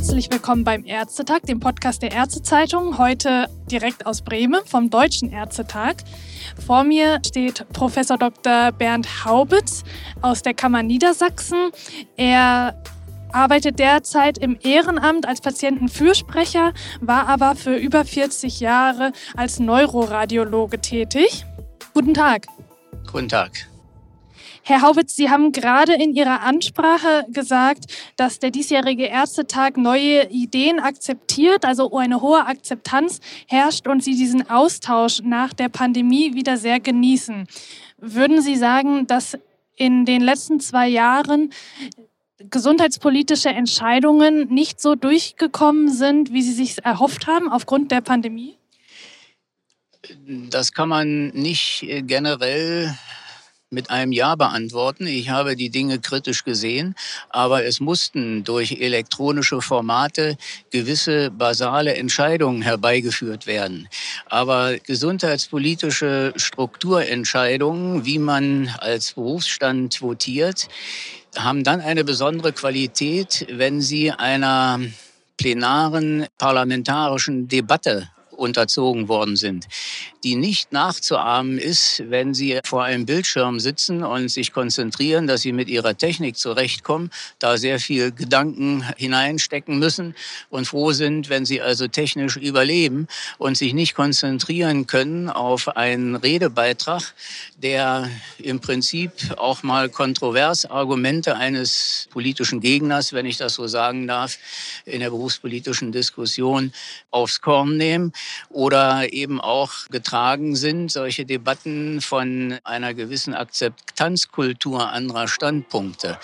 Herzlich willkommen beim Ärztetag, dem Podcast der Ärztezeitung. Heute direkt aus Bremen vom Deutschen Ärztetag. Vor mir steht Professor Dr. Bernd Haubitz aus der Kammer Niedersachsen. Er arbeitet derzeit im Ehrenamt als Patientenfürsprecher, war aber für über 40 Jahre als Neuroradiologe tätig. Guten Tag. Guten Tag. Herr Haubitz, Sie haben gerade in Ihrer Ansprache gesagt, dass der diesjährige Ärztetag neue Ideen akzeptiert, also eine hohe Akzeptanz herrscht und Sie diesen Austausch nach der Pandemie wieder sehr genießen. Würden Sie sagen, dass in den letzten zwei Jahren gesundheitspolitische Entscheidungen nicht so durchgekommen sind, wie Sie sich erhofft haben aufgrund der Pandemie? Das kann man nicht generell mit einem Ja beantworten. Ich habe die Dinge kritisch gesehen, aber es mussten durch elektronische Formate gewisse basale Entscheidungen herbeigeführt werden. Aber gesundheitspolitische Strukturentscheidungen, wie man als Berufsstand votiert, haben dann eine besondere Qualität, wenn sie einer plenaren parlamentarischen Debatte unterzogen worden sind, die nicht nachzuahmen ist, wenn Sie vor einem Bildschirm sitzen und sich konzentrieren, dass Sie mit Ihrer Technik zurechtkommen, da sehr viel Gedanken hineinstecken müssen und froh sind, wenn Sie also technisch überleben und sich nicht konzentrieren können auf einen Redebeitrag, der im Prinzip auch mal kontrovers Argumente eines politischen Gegners, wenn ich das so sagen darf, in der berufspolitischen Diskussion aufs Korn nehmen oder eben auch getragen sind, solche Debatten von einer gewissen Akzeptanzkultur anderer Standpunkte.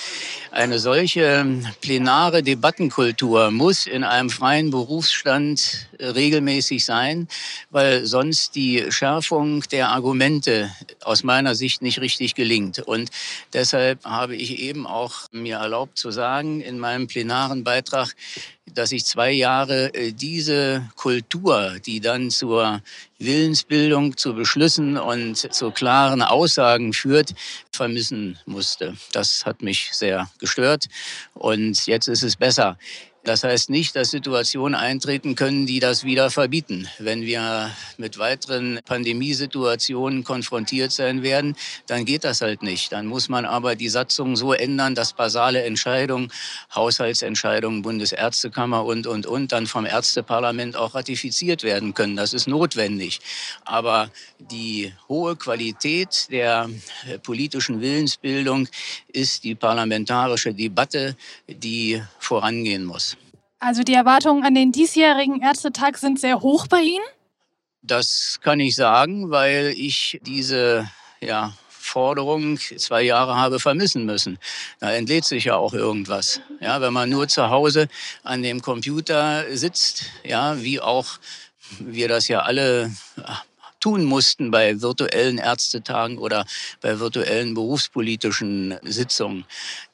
Eine solche plenare Debattenkultur muss in einem freien Berufsstand regelmäßig sein, weil sonst die Schärfung der Argumente aus meiner Sicht nicht richtig gelingt. Und deshalb habe ich eben auch mir erlaubt zu sagen in meinem plenaren Beitrag, dass ich zwei Jahre äh, diese Kultur, die dann zur Willensbildung, zu Beschlüssen und zu klaren Aussagen führt, vermissen musste. Das hat mich sehr gestört und jetzt ist es besser. Das heißt nicht, dass Situationen eintreten können, die das wieder verbieten. Wenn wir mit weiteren Pandemiesituationen konfrontiert sein werden, dann geht das halt nicht. Dann muss man aber die Satzung so ändern, dass basale Entscheidungen, Haushaltsentscheidungen, Bundesärztekammer und, und, und dann vom Ärzteparlament auch ratifiziert werden können. Das ist notwendig. Aber die hohe Qualität der politischen Willensbildung ist die parlamentarische Debatte, die vorangehen muss. Also die Erwartungen an den diesjährigen Ärztetag sind sehr hoch bei Ihnen? Das kann ich sagen, weil ich diese ja, Forderung zwei Jahre habe vermissen müssen. Da entlädt sich ja auch irgendwas. Ja, wenn man nur zu Hause an dem Computer sitzt, ja, wie auch wir das ja alle tun mussten bei virtuellen Ärztetagen oder bei virtuellen berufspolitischen Sitzungen.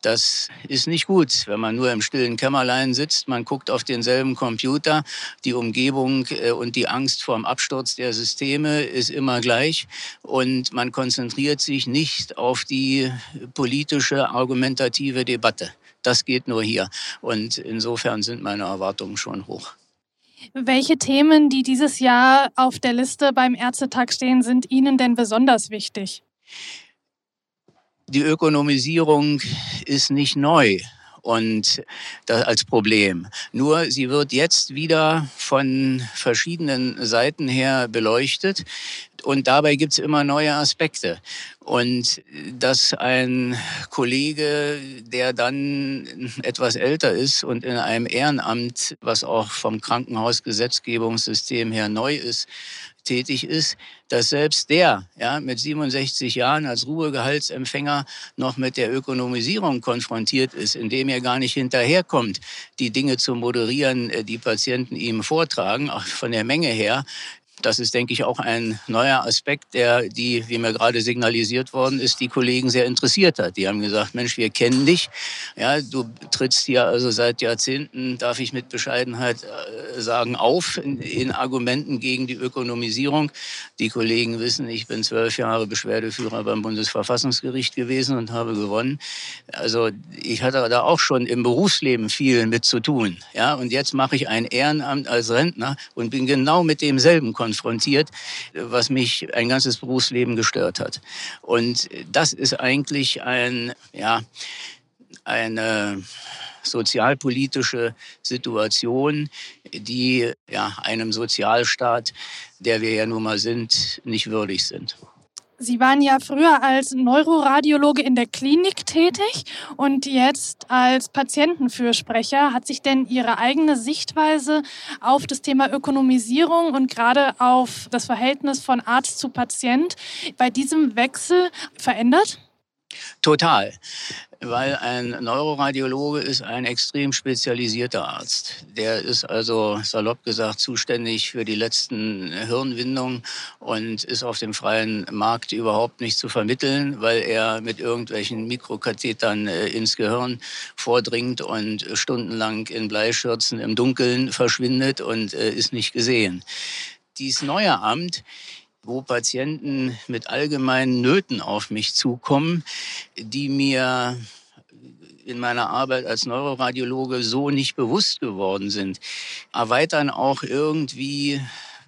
Das ist nicht gut, wenn man nur im stillen Kämmerlein sitzt. Man guckt auf denselben Computer. Die Umgebung äh, und die Angst vor dem Absturz der Systeme ist immer gleich. Und man konzentriert sich nicht auf die politische, argumentative Debatte. Das geht nur hier. Und insofern sind meine Erwartungen schon hoch. Welche Themen, die dieses Jahr auf der Liste beim Ärztetag stehen, sind Ihnen denn besonders wichtig? Die Ökonomisierung ist nicht neu und das als Problem. Nur sie wird jetzt wieder von verschiedenen Seiten her beleuchtet und dabei gibt es immer neue Aspekte. Und dass ein Kollege, der dann etwas älter ist und in einem Ehrenamt, was auch vom Krankenhausgesetzgebungssystem her neu ist, tätig ist, dass selbst der ja, mit 67 Jahren als Ruhegehaltsempfänger noch mit der Ökonomisierung konfrontiert ist, indem er gar nicht hinterherkommt, die Dinge zu moderieren, äh, die Patienten ihm vortragen, auch von der Menge her, das ist, denke ich, auch ein neuer Aspekt, der die, wie mir gerade signalisiert worden ist, die Kollegen sehr interessiert hat. Die haben gesagt, Mensch, wir kennen dich. Ja, du trittst hier also seit Jahrzehnten, darf ich mit Bescheidenheit äh, sagen, auf in, in Argumenten gegen die Ökonomisierung. Die Kollegen wissen, ich bin zwölf Jahre Beschwerdeführer beim Bundesverfassungsgericht gewesen und habe gewonnen. Also ich hatte da auch schon im Berufsleben viel mit zu tun. Ja, und jetzt mache ich ein Ehrenamt als Rentner und bin genau mit demselben konfrontiert, was mich ein ganzes Berufsleben gestört hat. Und das ist eigentlich ein, ja, eine sozialpolitische Situation, die ja, einem Sozialstaat, der wir ja nun mal sind, nicht würdig sind. Sie waren ja früher als Neuroradiologe in der Klinik tätig und jetzt als Patientenfürsprecher. Hat sich denn Ihre eigene Sichtweise auf das Thema Ökonomisierung und gerade auf das Verhältnis von Arzt zu Patient bei diesem Wechsel verändert? Total weil ein Neuroradiologe ist ein extrem spezialisierter Arzt. Der ist also salopp gesagt zuständig für die letzten Hirnwindungen und ist auf dem freien Markt überhaupt nicht zu vermitteln, weil er mit irgendwelchen Mikrokathetern äh, ins Gehirn vordringt und stundenlang in Bleischürzen im Dunkeln verschwindet und äh, ist nicht gesehen. Dies neue Amt wo Patienten mit allgemeinen Nöten auf mich zukommen, die mir in meiner Arbeit als Neuroradiologe so nicht bewusst geworden sind, erweitern auch irgendwie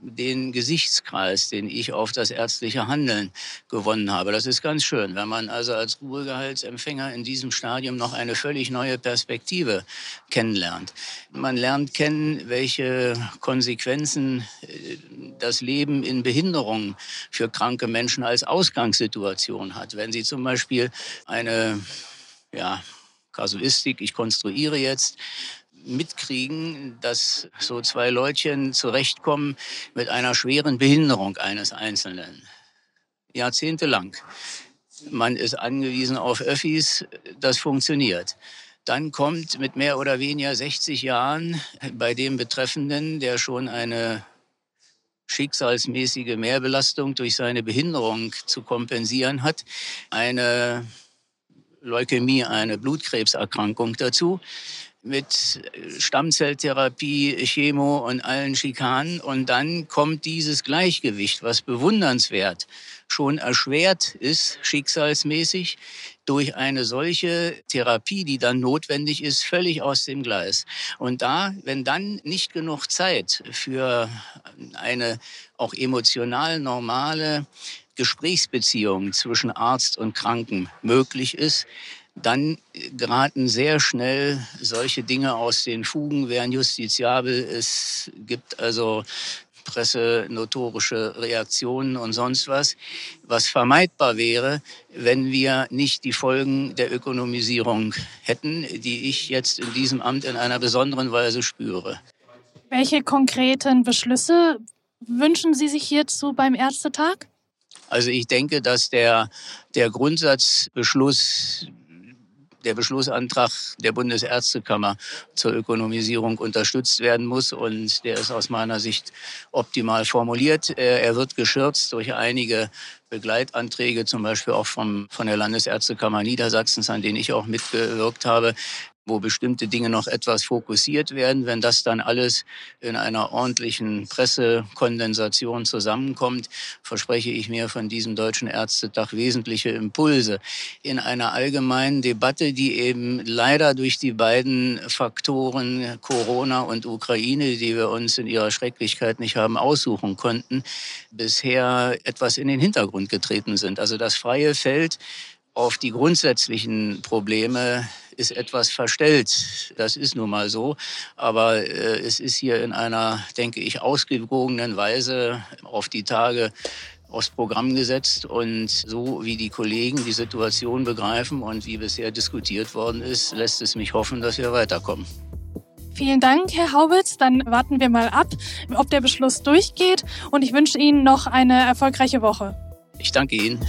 den Gesichtskreis, den ich auf das ärztliche Handeln gewonnen habe. Das ist ganz schön, wenn man also als Ruhegehaltsempfänger in diesem Stadium noch eine völlig neue Perspektive kennenlernt. Man lernt kennen, welche Konsequenzen äh, das Leben in Behinderungen für kranke Menschen als Ausgangssituation hat. Wenn sie zum Beispiel eine ja, Kasuistik, ich konstruiere jetzt, mitkriegen, dass so zwei Leutchen zurechtkommen mit einer schweren Behinderung eines Einzelnen. Jahrzehntelang. Man ist angewiesen auf Öffis, das funktioniert. Dann kommt mit mehr oder weniger 60 Jahren bei dem Betreffenden, der schon eine schicksalsmäßige Mehrbelastung durch seine Behinderung zu kompensieren hat, eine Leukämie, eine Blutkrebserkrankung dazu mit Stammzelltherapie, Chemo und allen Schikanen. Und dann kommt dieses Gleichgewicht, was bewundernswert schon erschwert ist, schicksalsmäßig, durch eine solche Therapie, die dann notwendig ist, völlig aus dem Gleis. Und da, wenn dann nicht genug Zeit für eine auch emotional normale Gesprächsbeziehung zwischen Arzt und Kranken möglich ist, dann geraten sehr schnell solche Dinge aus den Fugen, wären justiziabel. Es gibt also pressenotorische Reaktionen und sonst was, was vermeidbar wäre, wenn wir nicht die Folgen der Ökonomisierung hätten, die ich jetzt in diesem Amt in einer besonderen Weise spüre. Welche konkreten Beschlüsse wünschen Sie sich hierzu beim Ärztetag? Also ich denke, dass der, der Grundsatzbeschluss der Beschlussantrag der Bundesärztekammer zur Ökonomisierung unterstützt werden muss. Und der ist aus meiner Sicht optimal formuliert. Er wird geschürzt durch einige Begleitanträge, zum Beispiel auch vom, von der Landesärztekammer Niedersachsens, an denen ich auch mitgewirkt habe, wo bestimmte Dinge noch etwas fokussiert werden. Wenn das dann alles in einer ordentlichen Pressekondensation zusammenkommt, verspreche ich mir von diesem Deutschen Ärztetag wesentliche Impulse in einer allgemeinen Debatte, die eben leider durch die beiden Faktoren Corona und Ukraine, die wir uns in ihrer Schrecklichkeit nicht haben aussuchen konnten, bisher etwas in den Hintergrund getreten sind. Also das freie Feld auf die grundsätzlichen Probleme ist etwas verstellt. Das ist nun mal so. Aber äh, es ist hier in einer, denke ich, ausgewogenen Weise auf die Tage aufs Programm gesetzt und so wie die Kollegen die Situation begreifen und wie bisher diskutiert worden ist, lässt es mich hoffen, dass wir weiterkommen. Vielen Dank, Herr Haubitz. Dann warten wir mal ab, ob der Beschluss durchgeht und ich wünsche Ihnen noch eine erfolgreiche Woche. Ich danke Ihnen.